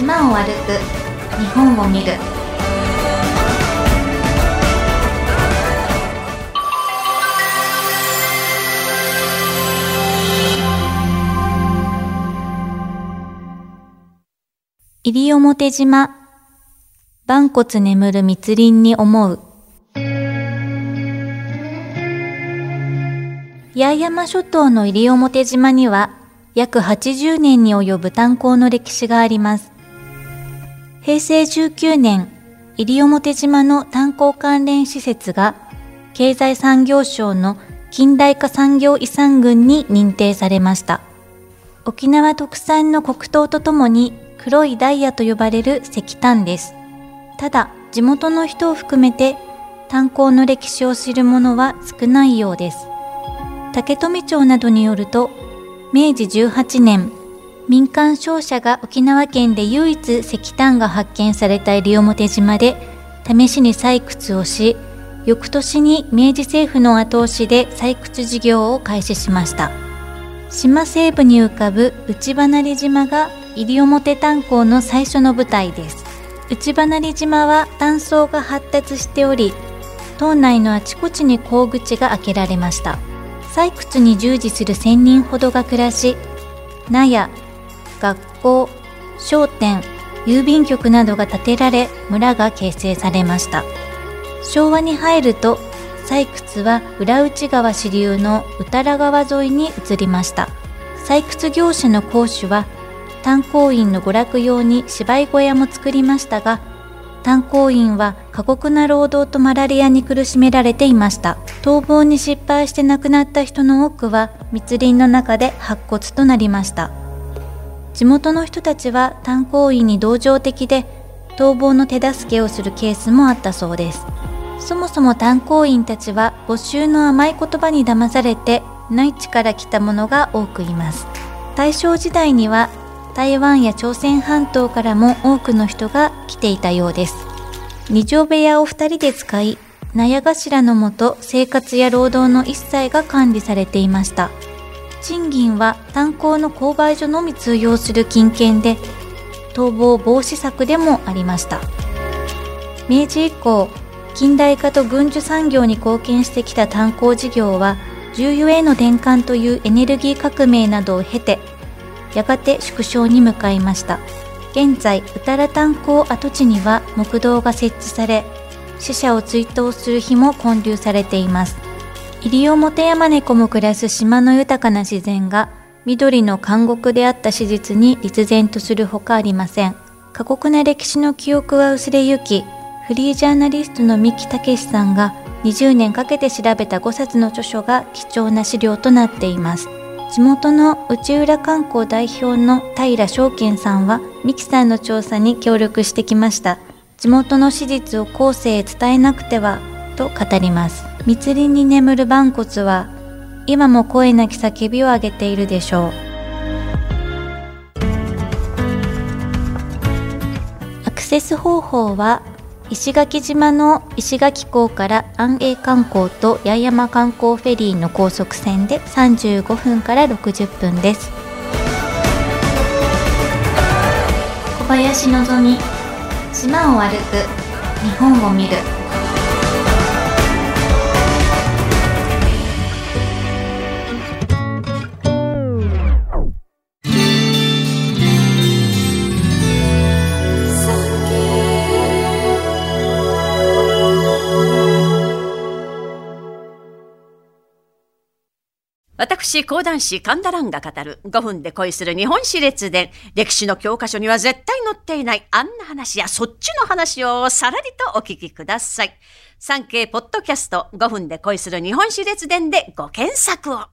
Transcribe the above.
島を歩く。日本を見る。西表島。万骨眠る密林に思う。八重山諸島の西表島には約80年に及ぶ炭鉱の歴史があります。平成19年、西表島の炭鉱関連施設が経済産業省の近代化産業遺産群に認定されました。沖縄特産の黒糖とともに黒いダイヤと呼ばれる石炭です。ただ、地元の人を含めて炭鉱の歴史を知る者は少ないようです。竹富町などによると、明治18年、民間商社が沖縄県で唯一石炭が発見された西表島で試しに採掘をし、翌年に明治政府の後押しで採掘事業を開始しました。島西部に浮かぶ内離島が西表炭鉱の最初の舞台です。内離島は断層が発達しており、島内のあちこちに工口が開けられました。採掘に従事する1000人ほどが暮らし、納屋、学校、商店、郵便局などが建てられ、村が形成されました。昭和に入ると、採掘は裏内川支流の宇多良川沿いに移りました。採掘業者の講師は、炭鉱員の娯楽用に芝居小屋も作りましたが、炭鉱員は過酷な労働とマラリアに苦しめられていました逃亡に失敗して亡くなった人の多くは密林の中で白骨となりました地元の人たちは炭鉱員に同情的で逃亡の手助けをするケースもあったそうですそもそも炭鉱員たちは募集の甘い言葉に騙されて内地から来た者が多くいます大正時代には台湾や朝鮮半島からも多くの人が来ていたようです。二畳部屋を二人で使い、納屋頭のもと生活や労働の一切が管理されていました。賃金は炭鉱の購買所のみ通用する金券で、逃亡防止策でもありました。明治以降、近代化と軍需産業に貢献してきた炭鉱事業は、重油への転換というエネルギー革命などを経て、やがて縮小に向かいました現在宇多良炭鉱跡地には木道が設置され死者を追悼する日も建立されています西表山猫も暮らす島の豊かな自然が緑の監獄であった史実に立然とするほかありません。過酷な歴史の記憶は薄れゆきフリージャーナリストの三木武さんが20年かけて調べた5冊の著書が貴重な資料となっています。地元の内浦観光代表の平翔健さんはミキさんの調査に協力してきました。地元の史実を後世へ伝えなくてはと語ります。密林に眠る万骨は今も声なき叫びを上げているでしょうアクセス方法は石垣島の石垣港から安永観光と八重山観光フェリーの高速船で35分から60分です。小林のぞみ島を歩く日本を見る。私、講談師神田蘭が語る5分で恋する日本史列伝。歴史の教科書には絶対載っていないあんな話やそっちの話をさらりとお聞きください。産経ポッドキャスト5分で恋する日本史列伝でご検索を。